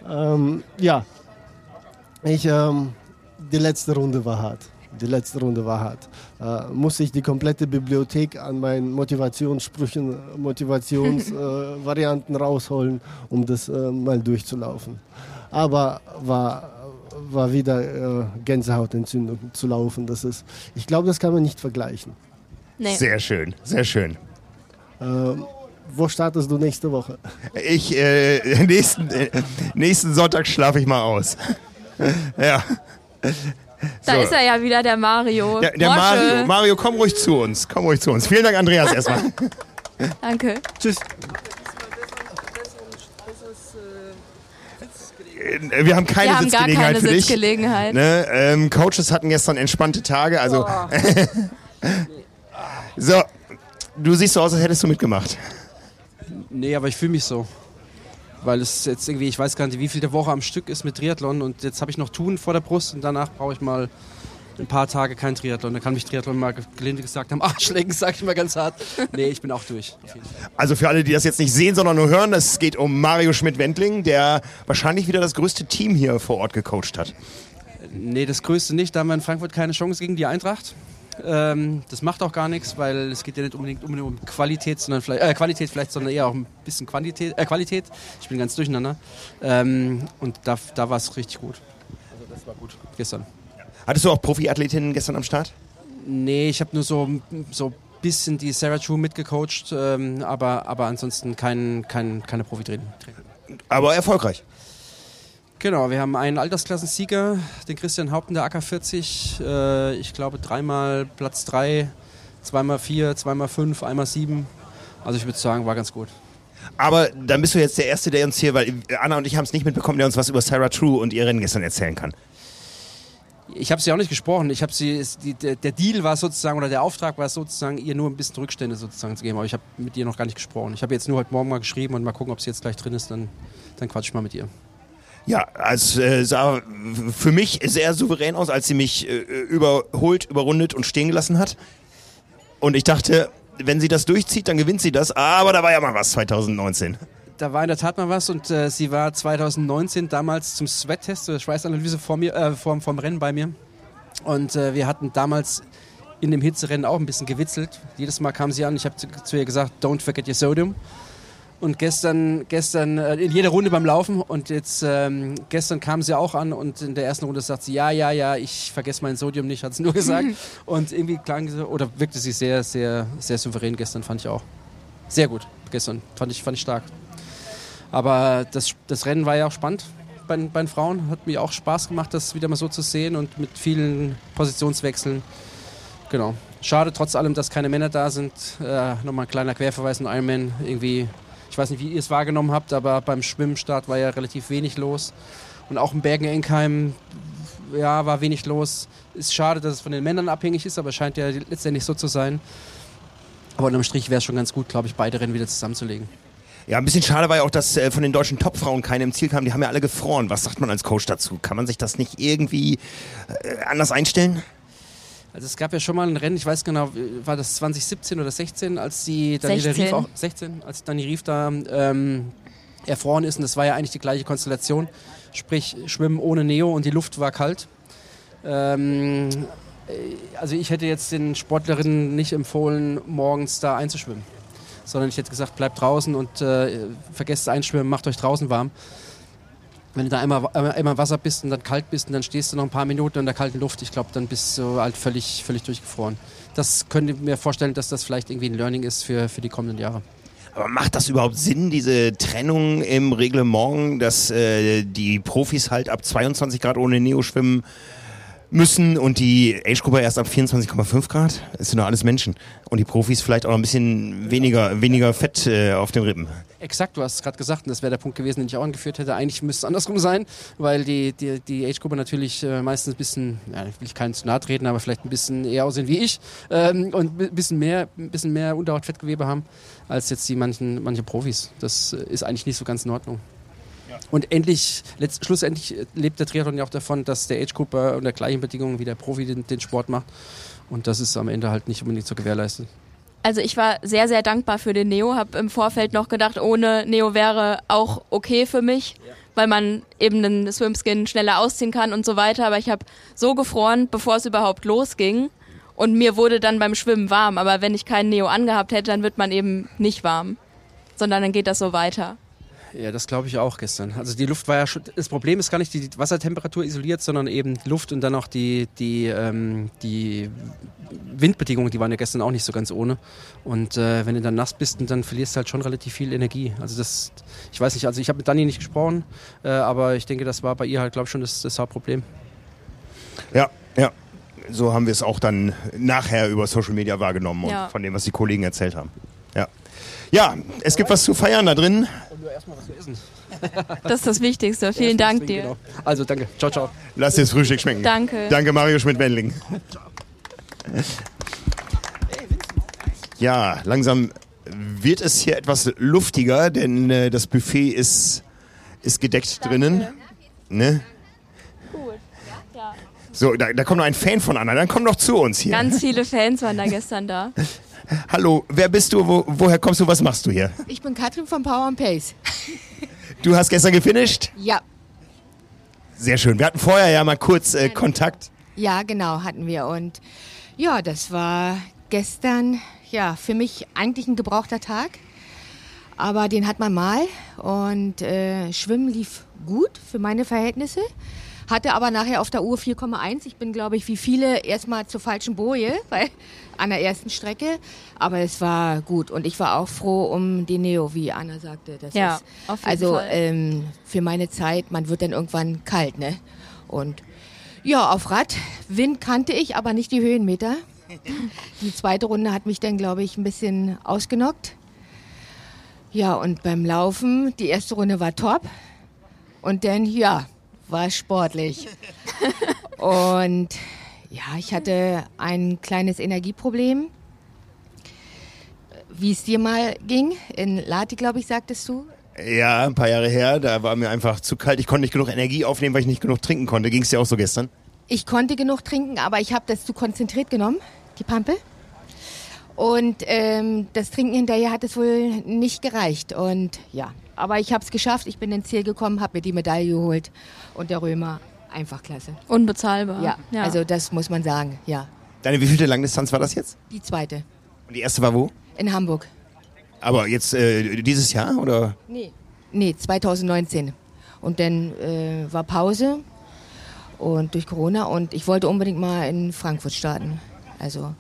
Ähm, ja, ich, ähm, die letzte Runde war hart. Die letzte Runde war hart. Äh, musste ich die komplette Bibliothek an meinen Motivationssprüchen, Motivationsvarianten äh, Varianten rausholen, um das äh, mal durchzulaufen. Aber war, war wieder äh, Gänsehautentzündung zu laufen. Das ist, ich glaube, das kann man nicht vergleichen. Nee. Sehr schön, sehr schön. Ähm, wo startest du nächste Woche? Ich, äh, nächsten, äh, nächsten Sonntag schlafe ich mal aus. ja. Da So. ist er ja wieder, der Mario. Der, der. Mario, Mario, komm ruhig zu uns. Komm ruhig zu uns. Vielen Dank, Andreas, erstmal. Danke. Tschüss. Äh, Wir haben keine Wir haben gar Sitzgelegenheit keine für dich. Sitzgelegenheit. Ne? Ähm, Coaches hatten gestern entspannte Tage, also. so, du siehst so aus, als hättest du mitgemacht. Nee, aber ich fühle mich so. Weil es jetzt irgendwie, ich weiß gar nicht, wie viel der Woche am Stück ist mit Triathlon und jetzt habe ich noch Tun vor der Brust und danach brauche ich mal ein paar Tage kein Triathlon. Da kann mich Triathlon mal gelinde gesagt haben, Arschlecken, sag ich mal ganz hart. Nee, ich bin auch durch. Also für alle, die das jetzt nicht sehen, sondern nur hören, es geht um Mario Schmidt-Wendling, der wahrscheinlich wieder das größte Team hier vor Ort gecoacht hat. Nee, das Größte nicht. Da haben wir in Frankfurt keine Chance gegen die Eintracht. Ähm, das macht auch gar nichts, weil es geht ja nicht unbedingt um, um Qualität, sondern vielleicht, äh, Qualität vielleicht, sondern eher auch ein bisschen Quantität, äh, Qualität. Ich bin ganz durcheinander. Ähm, und da, da war es richtig gut. Also das war gut gestern. Hattest du auch Profiathletinnen gestern am Start? Nee, ich habe nur so so bisschen die Sarah True mitgecoacht, ähm, aber, aber ansonsten kein, kein, keine Profitraining. Aber erfolgreich. Genau, wir haben einen Altersklassensieger, den Christian Haupten der AK40. Äh, ich glaube dreimal Platz 3, zweimal 4, zweimal 5, einmal 7. Also ich würde sagen, war ganz gut. Aber dann bist du jetzt der Erste, der uns hier, weil Anna und ich haben es nicht mitbekommen, der uns was über Sarah True und ihr Rennen gestern erzählen kann. Ich habe sie auch nicht gesprochen. Ich habe sie, der, Deal war sozusagen oder der Auftrag war sozusagen, ihr nur ein bisschen Rückstände sozusagen zu geben. Aber ich habe mit ihr noch gar nicht gesprochen. Ich habe jetzt nur heute Morgen mal geschrieben und mal gucken, ob sie jetzt gleich drin ist. Dann, dann quatsch ich mal mit ihr. Ja, es äh, sah für mich sehr souverän aus, als sie mich äh, überholt, überrundet und stehen gelassen hat. Und ich dachte, wenn sie das durchzieht, dann gewinnt sie das. Aber da war ja mal was 2019. Da war in der Tat mal was und äh, sie war 2019 damals zum Sweat-Test, der Schweißanalyse vor mir, äh, vorm, vorm Rennen bei mir. Und äh, wir hatten damals in dem Hitzerennen auch ein bisschen gewitzelt. Jedes Mal kam sie an, ich habe zu, zu ihr gesagt, don't forget your sodium. Und gestern, gestern äh, in jeder Runde beim Laufen und jetzt ähm, gestern kam sie auch an und in der ersten Runde sagt sie, ja, ja, ja, ich vergesse mein Sodium nicht, hat sie nur gesagt. und irgendwie klang sie, oder wirkte sie sehr, sehr, sehr souverän gestern, fand ich auch. Sehr gut gestern, fand ich, fand ich stark. Aber das, das Rennen war ja auch spannend bei, den- bei den Frauen. Hat mir auch Spaß gemacht, das wieder mal so zu sehen und mit vielen Positionswechseln. Genau. Schade trotz allem, dass keine Männer da sind. Äh, Nochmal ein kleiner Querverweis in Ironman. Irgendwie, ich weiß nicht, wie ihr es wahrgenommen habt, aber beim Schwimmstart war ja relativ wenig los. Und auch im Bergen-Enkheim ja, war wenig los. Ist schade, dass es von den Männern abhängig ist, aber scheint ja letztendlich so zu sein. Aber unterm Strich wäre es schon ganz gut, glaube ich, beide Rennen wieder zusammenzulegen. Ja, ein bisschen schade war ja auch, dass äh, von den deutschen Topfrauen keine im Ziel kamen. Die haben ja alle gefroren. Was sagt man als Coach dazu? Kann man sich das nicht irgendwie äh, anders einstellen? Also es gab ja schon mal ein Rennen, ich weiß genau, war das 2017 oder 16, als die Daniela 16. Rief auch 16, als Dani Rief da ähm, erfroren ist und das war ja eigentlich die gleiche Konstellation, sprich Schwimmen ohne Neo und die Luft war kalt. Ähm, äh, also ich hätte jetzt den Sportlerinnen nicht empfohlen, morgens da einzuschwimmen, sondern ich hätte gesagt, bleibt draußen und äh, vergesst das Einschwimmen, macht euch draußen warm. Wenn du da einmal, einmal, Wasser bist und dann kalt bist und dann stehst du noch ein paar Minuten in der kalten Luft, ich glaube, dann bist du halt völlig, völlig durchgefroren. Das könnte ich mir vorstellen, dass das vielleicht irgendwie ein Learning ist für, für die kommenden Jahre. Aber macht das überhaupt Sinn, diese Trennung im Reglement, dass äh, die Profis halt ab 22 Grad ohne Neo schwimmen müssen und die Age-Gruppe erst ab 24,5 Grad? Das sind doch alles Menschen. Und die Profis vielleicht auch noch ein bisschen weniger, weniger Fett äh, auf den Rippen. Exakt, du hast es gerade gesagt und das wäre der Punkt gewesen, den ich auch angeführt hätte. Eigentlich müsste es andersrum sein, weil die, die, die Age-Gruppe natürlich äh, meistens ein bisschen, ja, ich will keinen zu nahe treten, aber vielleicht ein bisschen eher aussehen wie ich ähm, und ein bisschen mehr, bisschen mehr Unterhautfettgewebe haben als jetzt die manchen, manche Profis. Das äh, ist eigentlich nicht so ganz in Ordnung. Und endlich, letzt, schlussendlich äh, lebt der Triathlon ja auch davon, dass der Age-Gruppe unter gleichen Bedingungen wie der Profi den, den Sport macht. Und das ist am Ende halt nicht unbedingt zu gewährleisten. Also ich war sehr, sehr dankbar für den Neo, habe im Vorfeld noch gedacht, ohne Neo wäre auch okay für mich, weil man eben den Swimskin schneller ausziehen kann und so weiter. Aber ich habe so gefroren, bevor es überhaupt losging. Und mir wurde dann beim Schwimmen warm. Aber wenn ich keinen Neo angehabt hätte, dann wird man eben nicht warm. Sondern dann geht das so weiter. Ja, das glaube ich auch gestern. Also die Luft war ja schon. Das Problem ist gar nicht die Wassertemperatur isoliert, sondern eben die Luft und dann auch die, die, ähm, die Windbedingungen, die waren ja gestern auch nicht so ganz ohne. Und äh, wenn du dann nass bist, dann verlierst du halt schon relativ viel Energie. Also das, ich weiß nicht, also ich habe mit Dani nicht gesprochen, äh, aber ich denke, das war bei ihr halt, glaube ich, schon das, das Hauptproblem. Ja, ja. So haben wir es auch dann nachher über Social Media wahrgenommen und Ja. von dem, was die Kollegen erzählt haben. Ja. Es gibt was zu feiern da drin. Und nur erstmal was zu essen. Das ist das Wichtigste. Vielen Dank dir. Genau. Also danke. Ciao, ciao. Lass dir das Frühstück schmecken. Danke. Danke, Mario Schmidt-Wendling. Ja, langsam wird es hier etwas luftiger, denn äh, das Buffet ist, ist gedeckt drinnen. Ne? Gut. Ja. So, da, da kommt noch ein Fan von Anna, dann komm doch zu uns hier. Ganz viele Fans waren da gestern da. Hallo, wer bist du? Wo, woher kommst du? Was machst du hier? Ich bin Katrin von Power and Pace. Du hast gestern gefinisht? Ja, Sehr schön. Wir hatten vorher ja mal kurz äh, Kontakt. ja, genau, hatten wir. Und ja, das war gestern, ja, für mich eigentlich ein gebrauchter Tag. Aber den hat man mal. Und äh, Schwimmen lief gut für meine Verhältnisse. Hatte aber nachher auf der Uhr 4,1. Ich bin, glaube ich, wie viele erstmal zur falschen Boje, weil an der ersten Strecke. Aber es war gut und ich war auch froh um die Neo, wie Anna sagte. Das Ja, ist, auf jeden also Fall. Ähm, für meine Zeit, man wird dann irgendwann kalt, ne? Und ja, auf Rad, Wind kannte ich, aber nicht die Höhenmeter. Die zweite Runde hat mich dann, glaube ich, ein bisschen ausgenockt. Ja, und beim Laufen, die erste Runde war top. Und dann, ja, war sportlich. und ja, ich hatte ein kleines Energieproblem. Wie es dir mal ging, in Lati, glaube ich, sagtest du. Ja, ein paar Jahre her, da war mir einfach zu kalt. Ich konnte nicht genug Energie aufnehmen, weil ich nicht genug trinken konnte. Ging es dir auch so gestern? Ich konnte genug trinken, aber ich habe das zu konzentriert genommen, die Pampe. Und ähm, das Trinken hinterher hat es wohl nicht gereicht. Und ja, aber ich habe es geschafft. Ich bin ins Ziel gekommen, habe mir die Medaille geholt. Und der Römer, einfach klasse. Unbezahlbar. Ja, ja. also das muss man sagen, ja. Deine wievielte Langdistanz war das jetzt? Die zweite Und die erste war wo? in Hamburg. Aber jetzt äh, dieses Jahr oder? Nee. Nee, 2019. Und dann äh, war Pause und durch Corona und ich wollte unbedingt mal in Frankfurt starten. Also,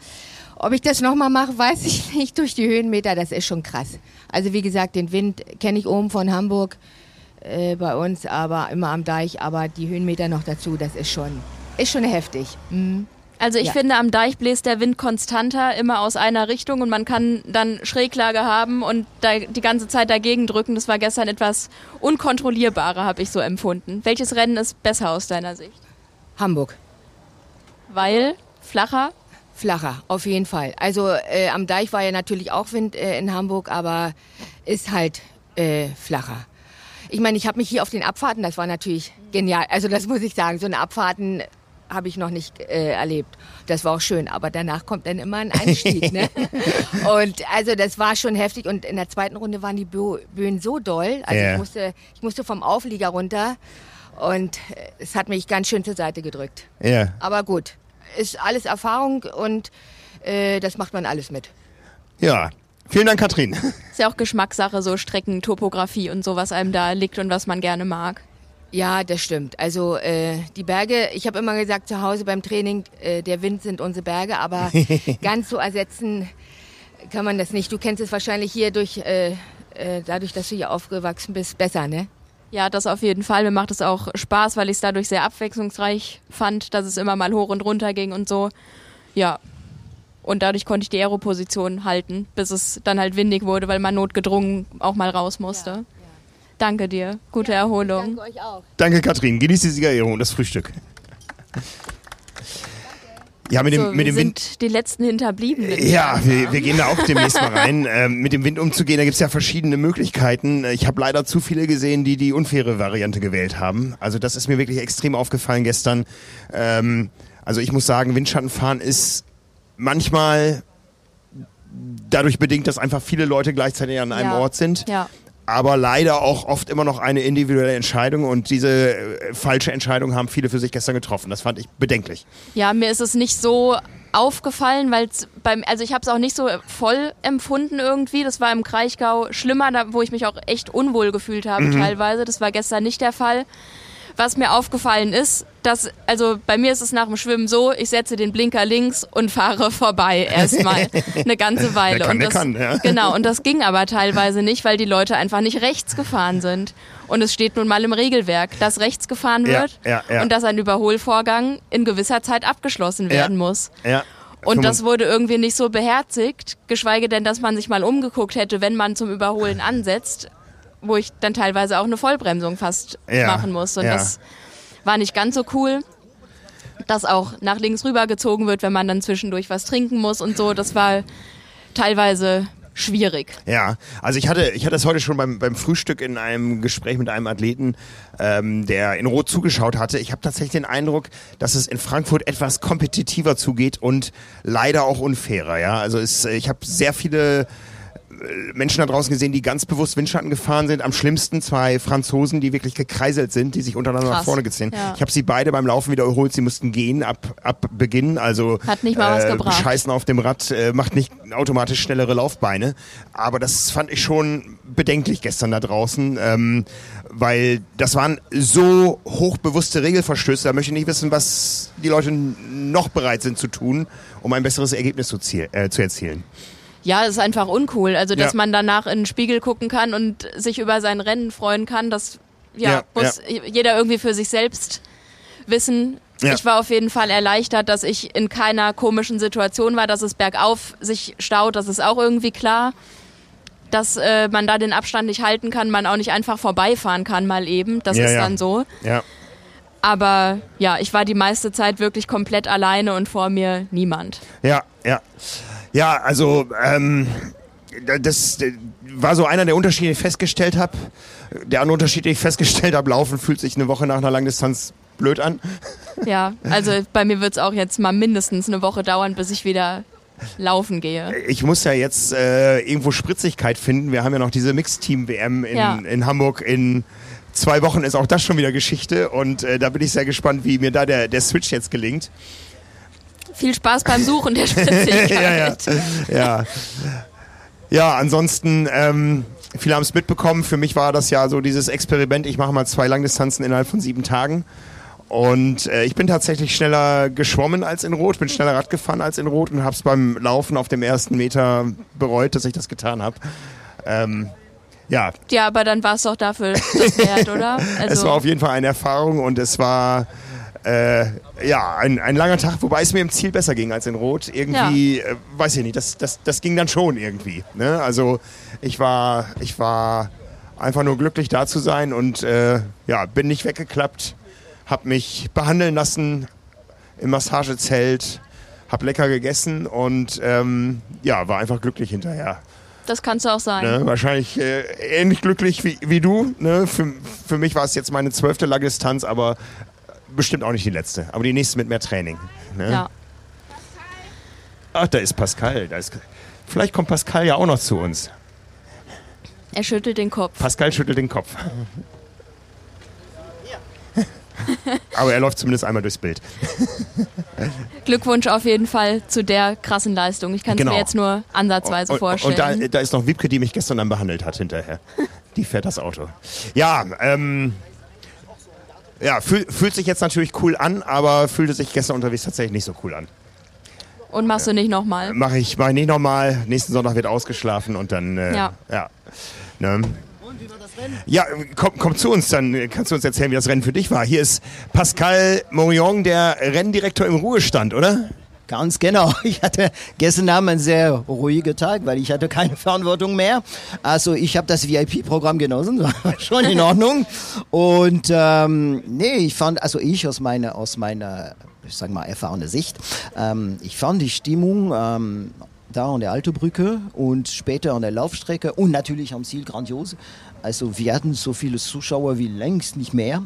ob ich das nochmal mache, weiß ich nicht. Durch die Höhenmeter, das ist schon krass. Also, wie gesagt, den Wind kenne ich oben von Hamburg äh, bei uns, aber immer am Deich. Aber die Höhenmeter noch dazu, das ist schon, ist schon heftig. Mhm. Also ich Ja. finde, am Deich bläst der Wind konstanter, immer aus einer Richtung und man kann dann Schräglage haben und die ganze Zeit dagegen drücken. Das war gestern etwas unkontrollierbarer, habe ich so empfunden. Welches Rennen ist besser aus deiner Sicht? Hamburg. Weil flacher? Flacher, auf jeden Fall. Also äh, am Deich war ja natürlich auch Wind äh, in Hamburg, aber ist halt äh, flacher. Ich meine, ich habe mich hier auf den Abfahrten, das war natürlich genial. Also das muss ich sagen, so eine Abfahrten habe ich noch nicht äh, erlebt. Das war auch schön, aber danach kommt dann immer ein Einstieg. ne? Und also das war schon heftig und in der zweiten Runde waren die Bö Böen so doll. Also Ja. ich, musste, ich musste vom Auflieger runter und äh, es hat mich ganz schön zur Seite gedrückt. Ja. Aber gut, ist alles Erfahrung und äh, das macht man alles mit. Ja. Vielen Dank, Katrin. Ist ja auch Geschmackssache, so Strecken, Topografie und so, was einem da liegt und was man gerne mag. Ja, das stimmt. Also äh, die Berge, ich habe immer gesagt zu Hause beim Training, äh, der Wind sind unsere Berge, aber ganz so ersetzen kann man das nicht. Du kennst es wahrscheinlich hier durch, äh, äh, dadurch, dass du hier aufgewachsen bist, besser, ne? Ja, das auf jeden Fall. Mir macht es auch Spaß, weil ich es dadurch sehr abwechslungsreich fand, dass es immer mal hoch und runter ging und so. Ja. Und dadurch konnte ich die Aeroposition halten, bis es dann halt windig wurde, weil man notgedrungen auch mal raus musste. Danke dir. Gute Erholung. euch auch. Danke, Katrin. Genieß die Siegerehrung und das Frühstück. Ja, mit dem, so, mit wir dem Wind. sind die letzten Hinterbliebenen. Ja, wir, wir gehen da auch demnächst mal rein. Ähm, mit dem Wind umzugehen, da gibt's ja verschiedene Möglichkeiten. Ich habe leider zu viele gesehen, die die unfaire Variante gewählt haben. Also das ist mir wirklich extrem aufgefallen gestern. Ähm, also ich muss sagen, Windschattenfahren ist manchmal dadurch bedingt, dass einfach viele Leute gleichzeitig an einem Ja. Ort sind. Ja. Aber leider auch oft immer noch eine individuelle Entscheidung und diese äh, falsche Entscheidung haben viele für sich gestern getroffen. Das fand ich bedenklich. Ja, mir ist es nicht so aufgefallen, weil beim, also ich habe es auch nicht so voll empfunden irgendwie. Das war im Kraichgau schlimmer, da, wo ich mich auch echt unwohl gefühlt habe teilweise. Das war gestern nicht der Fall. Was mir aufgefallen ist, dass, also bei mir ist es nach dem Schwimmen so, ich setze den Blinker links und fahre vorbei erstmal eine ganze Weile. Wer kann, und der das, kann, ja. Genau, und das ging aber teilweise nicht, weil die Leute einfach nicht rechts gefahren sind. Und es steht nun mal im Regelwerk, dass rechts gefahren wird ja, ja. und dass ein Überholvorgang in gewisser Zeit abgeschlossen werden muss. Ja. Und das wurde irgendwie nicht so beherzigt, geschweige denn, dass man sich mal umgeguckt hätte, wenn man zum Überholen ansetzt, wo ich dann teilweise auch eine Vollbremsung fast Ja, machen muss. Und ja. das war nicht ganz so cool. Dass auch nach links rüber gezogen wird, wenn man dann zwischendurch was trinken muss und so. Das war teilweise schwierig. Ja, also ich hatte, ich hatte das heute schon beim, beim Frühstück in einem Gespräch mit einem Athleten, ähm, der in Rot zugeschaut hatte. Ich habe tatsächlich den Eindruck, dass es in Frankfurt etwas kompetitiver zugeht und leider auch unfairer. Ja, also es, ich habe sehr viele Menschen da draußen gesehen, die ganz bewusst Windschatten gefahren sind. Am schlimmsten zwei Franzosen, die wirklich gekreiselt sind, die sich untereinander Krass. nach vorne gezogen. Ja. Ich habe sie beide beim Laufen wieder überholt. Sie mussten gehen ab, ab Beginn. Also Hat nicht mal was äh, gebracht. Scheißen auf dem Rad äh, macht nicht automatisch schnellere Laufbeine. Aber das fand ich schon bedenklich gestern da draußen, ähm, weil das waren so hochbewusste Regelverstöße. Da möchte ich nicht wissen, was die Leute noch bereit sind zu tun, um ein besseres Ergebnis zu, ziel, äh, zu erzielen. Ja, es ist einfach uncool. Also, dass Ja. man danach in den Spiegel gucken kann und sich über sein Rennen freuen kann, das ja, Ja, muss jeder irgendwie für sich selbst wissen. Ja. Ich war auf jeden Fall erleichtert, dass ich in keiner komischen Situation war, dass es bergauf sich staut, das ist auch irgendwie klar. Dass äh, man da den Abstand nicht halten kann, man auch nicht einfach vorbeifahren kann, mal eben. Das Ja, ist ja. dann so. Aber ja, ich war die meiste Zeit wirklich komplett alleine und vor mir niemand. Ja, ja. Ja, also ähm, das äh, war so einer der Unterschiede, den ich festgestellt habe. Der andere Unterschied, den ich festgestellt habe, Laufen fühlt sich eine Woche nach einer Langdistanz blöd an. Ja, also bei mir wird es auch jetzt mal mindestens eine Woche dauern, bis ich wieder laufen gehe. Ich muss ja jetzt äh, irgendwo Spritzigkeit finden. Wir haben ja noch diese Mixteam-WM in, Ja. in Hamburg in zwei Wochen ist auch das schon wieder Geschichte und äh, da bin ich sehr gespannt, wie mir da der, der Switch jetzt gelingt. Viel Spaß beim Suchen der Spritzigkeit. ja, ja, ja. Ja, ansonsten, ähm, viele haben es mitbekommen. Für mich war das ja so dieses Experiment. Ich mache mal zwei Langdistanzen innerhalb von sieben Tagen. Und äh, ich bin tatsächlich schneller geschwommen als in Rot, bin schneller Rad gefahren als in Rot und habe es beim Laufen auf dem ersten Meter bereut, dass ich das getan habe. Ähm, ja, Ja, aber dann war es doch dafür das wert, oder? Also, es war auf jeden Fall eine Erfahrung und es war äh, ja ein, ein langer Tag, wobei es mir im Ziel besser ging als in Rot. Irgendwie, äh, weiß ich nicht, das, das, das ging dann schon irgendwie. Ne? Also ich war, ich war einfach nur glücklich da zu sein und äh, ja, bin nicht weggeklappt, habe mich behandeln lassen im Massagezelt, habe lecker gegessen und ähm, ja, war einfach glücklich hinterher. das kannst du auch sein. Ne? Wahrscheinlich äh, ähnlich glücklich wie, wie du. Ne? Für, für mich war es jetzt meine zwölfte Langdistanz, aber bestimmt auch nicht die letzte. Aber die nächste mit mehr Training. Ne? Ja. Ach, da ist Pascal. Da ist, vielleicht kommt Pascal ja auch noch zu uns. Er schüttelt den Kopf. Pascal schüttelt den Kopf. Aber er läuft zumindest einmal durchs Bild. Glückwunsch auf jeden Fall zu der krassen Leistung. Ich kann es Genau. mir jetzt nur ansatzweise und, vorstellen. Und da, da ist noch Wiebke, die mich gestern dann behandelt hat hinterher. Die fährt das Auto. Ja, ähm, ja, fühl, fühlt sich jetzt natürlich cool an, aber fühlte sich gestern unterwegs tatsächlich nicht so cool an. Und machst du nicht nochmal. Mache ich, mach ich nicht nochmal. Nächsten Sonntag wird ausgeschlafen und dann, äh, Ja. ja. Ne? Ja, komm, komm zu uns, dann kannst du uns erzählen, wie das Rennen für dich war. Hier ist Pascal Morion, der Renndirektor im Ruhestand, oder? Ganz genau. Ich hatte gestern Abend einen sehr ruhigen Tag, weil ich hatte keine Verantwortung mehr. Also ich habe das VIP-Programm genossen, war schon in Ordnung. Und ähm, nee, ich fand, also ich aus meiner, aus meiner, ich sag mal, erfahrene Sicht, ähm, ich fand die Stimmung ähm, da an der Alte Brücke und später an der Laufstrecke und natürlich am Ziel grandios. Also wir hatten so viele Zuschauer wie längst nicht mehr.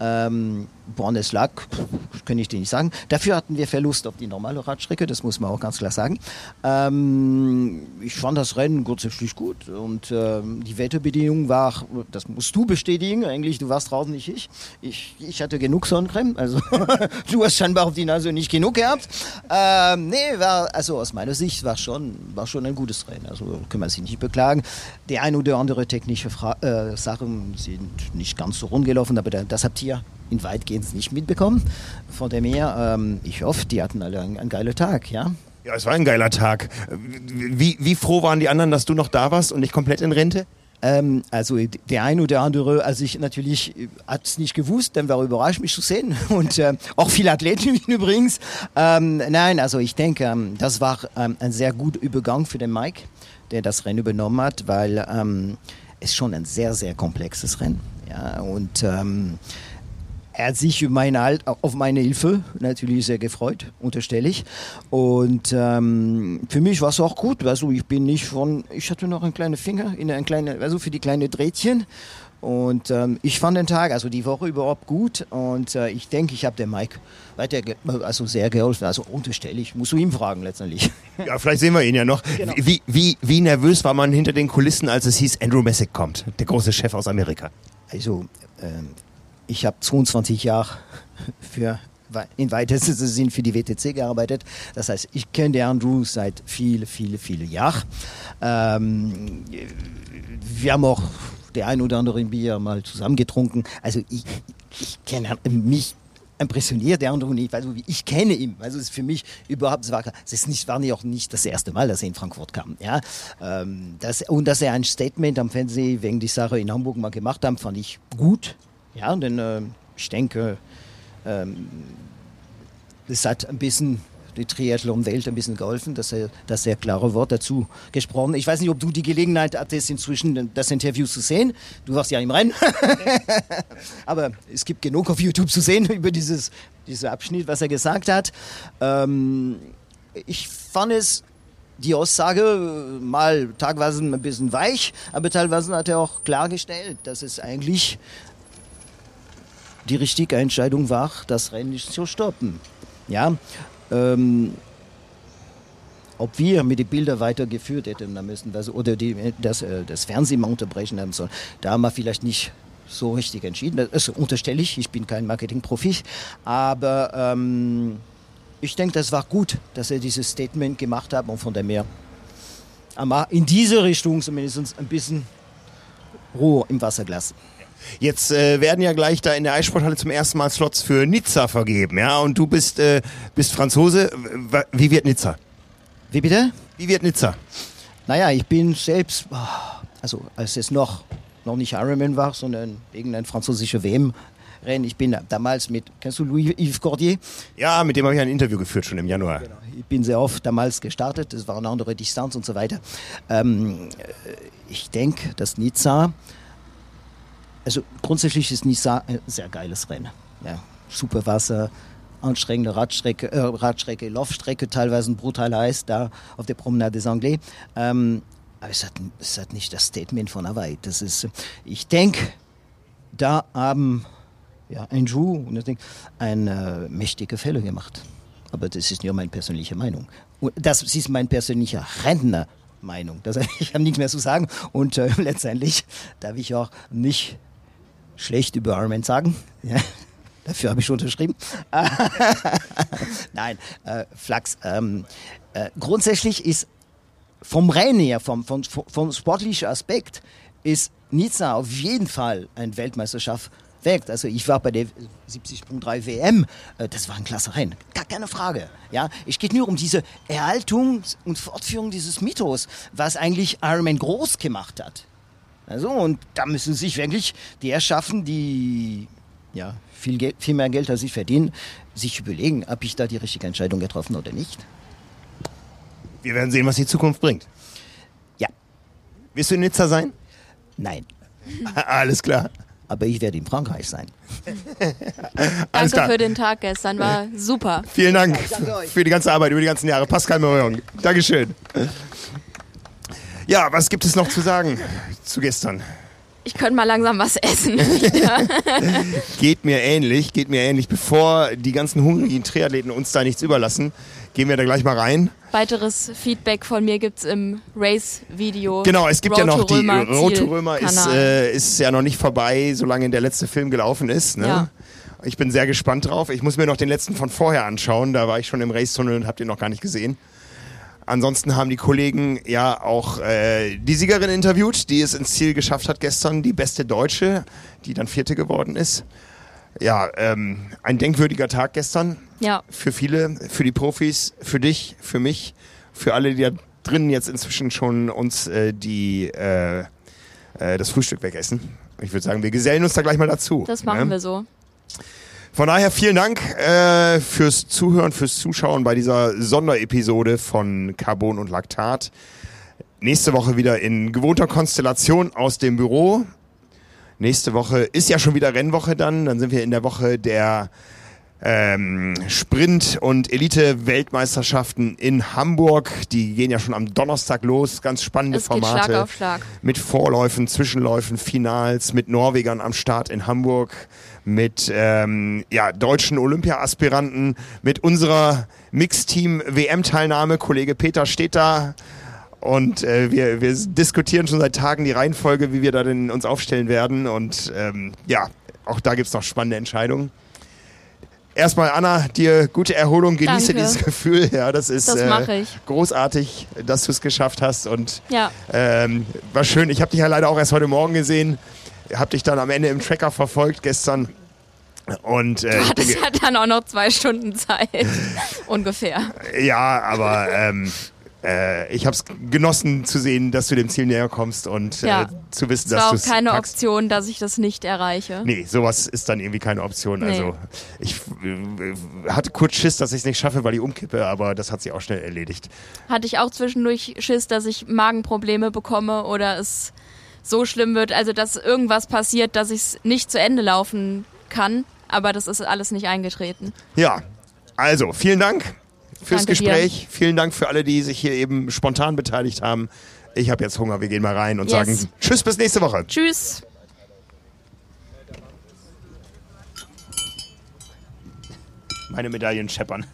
Ähm, woran es lag, pff, kann ich dir nicht sagen. Dafür hatten wir Verlust auf die normale Radstrecke, das muss man auch ganz klar sagen. Ähm, ich fand das Rennen grundsätzlich gut und ähm, die Wetterbedingungen war, das musst du bestätigen, eigentlich, du warst draußen, nicht ich. Ich, ich hatte genug Sonnencreme, also du hast scheinbar auf die Nase nicht genug gehabt. Ähm, nee, war, also aus meiner Sicht war schon, war schon ein gutes Rennen, also kann man sich nicht beklagen. Die ein oder andere technische Fra äh, Sachen sind nicht ganz so rund gelaufen, aber da, das habt ihr in weitgehend nicht mitbekommen. Von dem her, ähm, ich hoffe, die hatten alle einen, einen geilen Tag, ja. Ja, es war ein geiler Tag. Wie, wie froh waren die anderen, dass du noch da warst und nicht komplett in Rente? Ähm, also der ein oder andere, also ich natürlich hat es nicht gewusst, dann war überrascht mich zu sehen und äh, auch viele Athleten übrigens. Ähm, nein, also ich denke, ähm, das war ähm, ein sehr guter Übergang für den Mike, der das Rennen übernommen hat, weil ähm, es schon ein sehr sehr komplexes Rennen. Ja und ähm, er hat sich meine, auf meine Hilfe natürlich sehr gefreut, unterstelle ich. Und ähm, für mich war es auch gut. Also ich bin nicht von, ich hatte noch einen kleinen Finger, in ein kleine, also für die kleine Drehtchen. Und ähm, ich fand den Tag, also die Woche überhaupt gut. Und äh, ich denke, ich habe dem Mike weiter, also sehr geholfen. Also unterstelle ich, musst du ihm fragen letztendlich. Ja, vielleicht sehen wir ihn ja noch. Genau. Wie, wie, wie nervös war man hinter den Kulissen, als es hieß, Andrew Messick kommt, der große Chef aus Amerika? Also, ähm, ich habe 22 Jahre für in weitestem Sinn für die WTC gearbeitet. Das heißt, ich kenne Andrew seit viele, viele, viele Jahren. Ähm, wir haben auch der ein oder andere Bier mal zusammen getrunken. Also ich, ich kenne mich impressioniert der Andrew nicht, also ich kenne ihn, also es ist für mich überhaupt, es war, es nicht, war nicht auch nicht das erste Mal, dass er in Frankfurt kam, ja, ähm, das, und dass er ein Statement am Fernsehen wegen die Sache in Hamburg mal gemacht hat, fand ich gut, ja, denn ähm, ich denke, ähm, das hat ein bisschen die Triathlon-Welt ein bisschen geholfen, dass er das sehr klare Wort dazu gesprochen. Ich weiß nicht, ob du die Gelegenheit hattest, inzwischen das Interview zu sehen. Du warst ja im Rennen. Aber es gibt genug auf YouTube zu sehen über dieses, diesen Abschnitt, was er gesagt hat. Ähm, ich fand es die Aussage äh, mal teilweise ein bisschen weich, aber teilweise hat er auch klargestellt, dass es eigentlich die richtige Entscheidung war, das Rennen nicht zu stoppen. Ja, ähm, ob wir mit den Bildern weitergeführt hätten da müssen also, oder die, das, äh, das Fernsehen mal unterbrechen haben sollen, da haben wir vielleicht nicht so richtig entschieden. Das unterstelle ich, ich bin kein Marketingprofi, aber ähm, ich denke, das war gut, dass er dieses Statement gemacht hat und von dem her aber in diese Richtung zumindest ein bisschen Ruhe im Wasser gelassen. Jetzt äh, werden ja gleich da in der Eissporthalle zum ersten Mal Slots für Nizza vergeben, ja? Und du bist, äh, bist Franzose. Wie wird Nizza? Wie bitte? Wie wird Nizza? Naja, ich bin selbst, ah, also als es noch, noch nicht Ironman war, sondern irgendein französischer WM-Rennen. Ich bin damals mit, kennst du Louis-Yves Cordier? Ja, mit dem habe ich ein Interview geführt schon im Januar. Ich bin sehr oft damals gestartet, das war eine andere Distanz und so weiter. Ähm, äh, ich denke, dass Nizza, also grundsätzlich ist Nizza ein sehr geiles Rennen. Ja, super Wasser, anstrengende Radstrecke, äh, Radstrecke, Laufstrecke, teilweise brutal heiß da auf der Promenade des Anglais. Ähm, aber es hat, es hat nicht das Statement von Hawaii. Das ist, ich denke, da haben ja, Andrew und das Ding, eine mächtige Fälle gemacht. Aber das ist nur meine persönliche Meinung. Und das ist mein persönlicher Rentner-Meinung. Das, ich habe nichts mehr zu sagen. Und äh, letztendlich darf ich auch nicht schlecht über Ironman sagen. Ja, dafür habe ich schon unterschrieben. Nein, äh, Flachs. Ähm, äh, grundsätzlich ist vom Rennen her, vom, vom, vom sportlichen Aspekt, ist Nizza auf jeden Fall ein Weltmeisterschaft wert. Also ich war bei der 70.3 WM, äh, das war ein klasse Rennen, gar keine Frage. Ja, es geht nur um diese Erhaltung und Fortführung dieses Mythos, was eigentlich Ironman groß gemacht hat. Also und da müssen sich wirklich die erschaffen, die ja viel, Geld, viel mehr Geld als ich verdienen, sich überlegen, ob ich da die richtige Entscheidung getroffen oder nicht. Wir werden sehen, was die Zukunft bringt. Ja. Wirst du in Nizza sein? Nein. Alles klar. Aber ich werde in Frankreich sein. Alles Danke klar. für den Tag gestern, war super. Vielen Dank für die ganze Arbeit über die ganzen Jahre. Pascal Morion. Dankeschön. Ja, was gibt es noch zu sagen zu gestern? Ich könnte mal langsam was essen. Geht mir ähnlich, geht mir ähnlich. Bevor die ganzen hungrigen Triathleten uns da nichts überlassen, gehen wir da gleich mal rein. Weiteres Feedback von mir gibt's im Race-Video. Genau, es gibt Road ja noch die Road to Römer ist, äh, ist ja noch nicht vorbei, solange der letzte Film gelaufen ist. Ne? Ja. Ich bin sehr gespannt drauf. Ich muss mir noch den letzten von vorher anschauen. Da war ich schon im Racetunnel und hab den noch gar nicht gesehen. Ansonsten haben die Kollegen ja auch äh, die Siegerin interviewt, die es ins Ziel geschafft hat gestern, die beste Deutsche, die dann Vierte geworden ist. Ja, ähm, ein denkwürdiger Tag gestern Ja, für viele, für die Profis, für dich, für mich, für alle, die da drinnen jetzt inzwischen schon uns äh, die äh, äh, das Frühstück wegessen. Ich würde sagen, wir gesellen uns da gleich mal dazu. das machen ne? wir so. Von daher vielen Dank äh, fürs Zuhören, fürs Zuschauen bei dieser Sonderepisode von Carbon und Laktat. Nächste Woche wieder in gewohnter Konstellation aus dem Büro. Nächste Woche ist ja schon wieder Rennwoche dann. Dann sind wir in der Woche der ähm, Sprint- und Elite-Weltmeisterschaften in Hamburg. Die gehen ja schon am Donnerstag los. Ganz spannende Es Formate. Schlag auf Schlag. Mit Vorläufen, Zwischenläufen, Finals, mit Norwegern am Start in Hamburg, mit ähm, ja, deutschen Olympia-Aspiranten, mit unserer Mixteam-WM-Teilnahme. Kollege Peter steht da. Und äh, wir, wir diskutieren schon seit Tagen die Reihenfolge, wie wir da denn uns aufstellen werden. Und ähm, ja, auch da gibt's noch spannende Entscheidungen. Erstmal, Anna, dir gute Erholung, genieße Danke. dieses Gefühl. Ja, das ist Das äh, großartig, dass du es geschafft hast. Und Ja. ähm, war schön. Ich habe dich ja leider auch erst heute Morgen gesehen. Hab dich dann am Ende im Tracker verfolgt gestern. Und äh, Du hattest ja dann auch noch zwei Stunden Zeit. Ungefähr. ja, aber ähm, äh, ich habe es genossen zu sehen, dass du dem Ziel näher kommst und Ja. äh, zu wissen, Es dass war du auch es keine packst. Option, dass ich das nicht erreiche. Nee, sowas ist dann irgendwie keine Option. Nee. Also ich äh, hatte kurz Schiss, dass ich es nicht schaffe, weil ich umkippe, aber das hat sich auch schnell erledigt. Hatte ich auch zwischendurch Schiss, dass ich Magenprobleme bekomme oder es so schlimm wird, also dass irgendwas passiert, dass ich es nicht zu Ende laufen kann. Aber das ist alles nicht eingetreten. Ja, also vielen Dank fürs Danke dir. Gespräch. Vielen Dank für alle, die sich hier eben spontan beteiligt haben. Ich habe jetzt Hunger, wir gehen mal rein und Yes. sagen Tschüss bis nächste Woche. Tschüss. Meine Medaillen scheppern.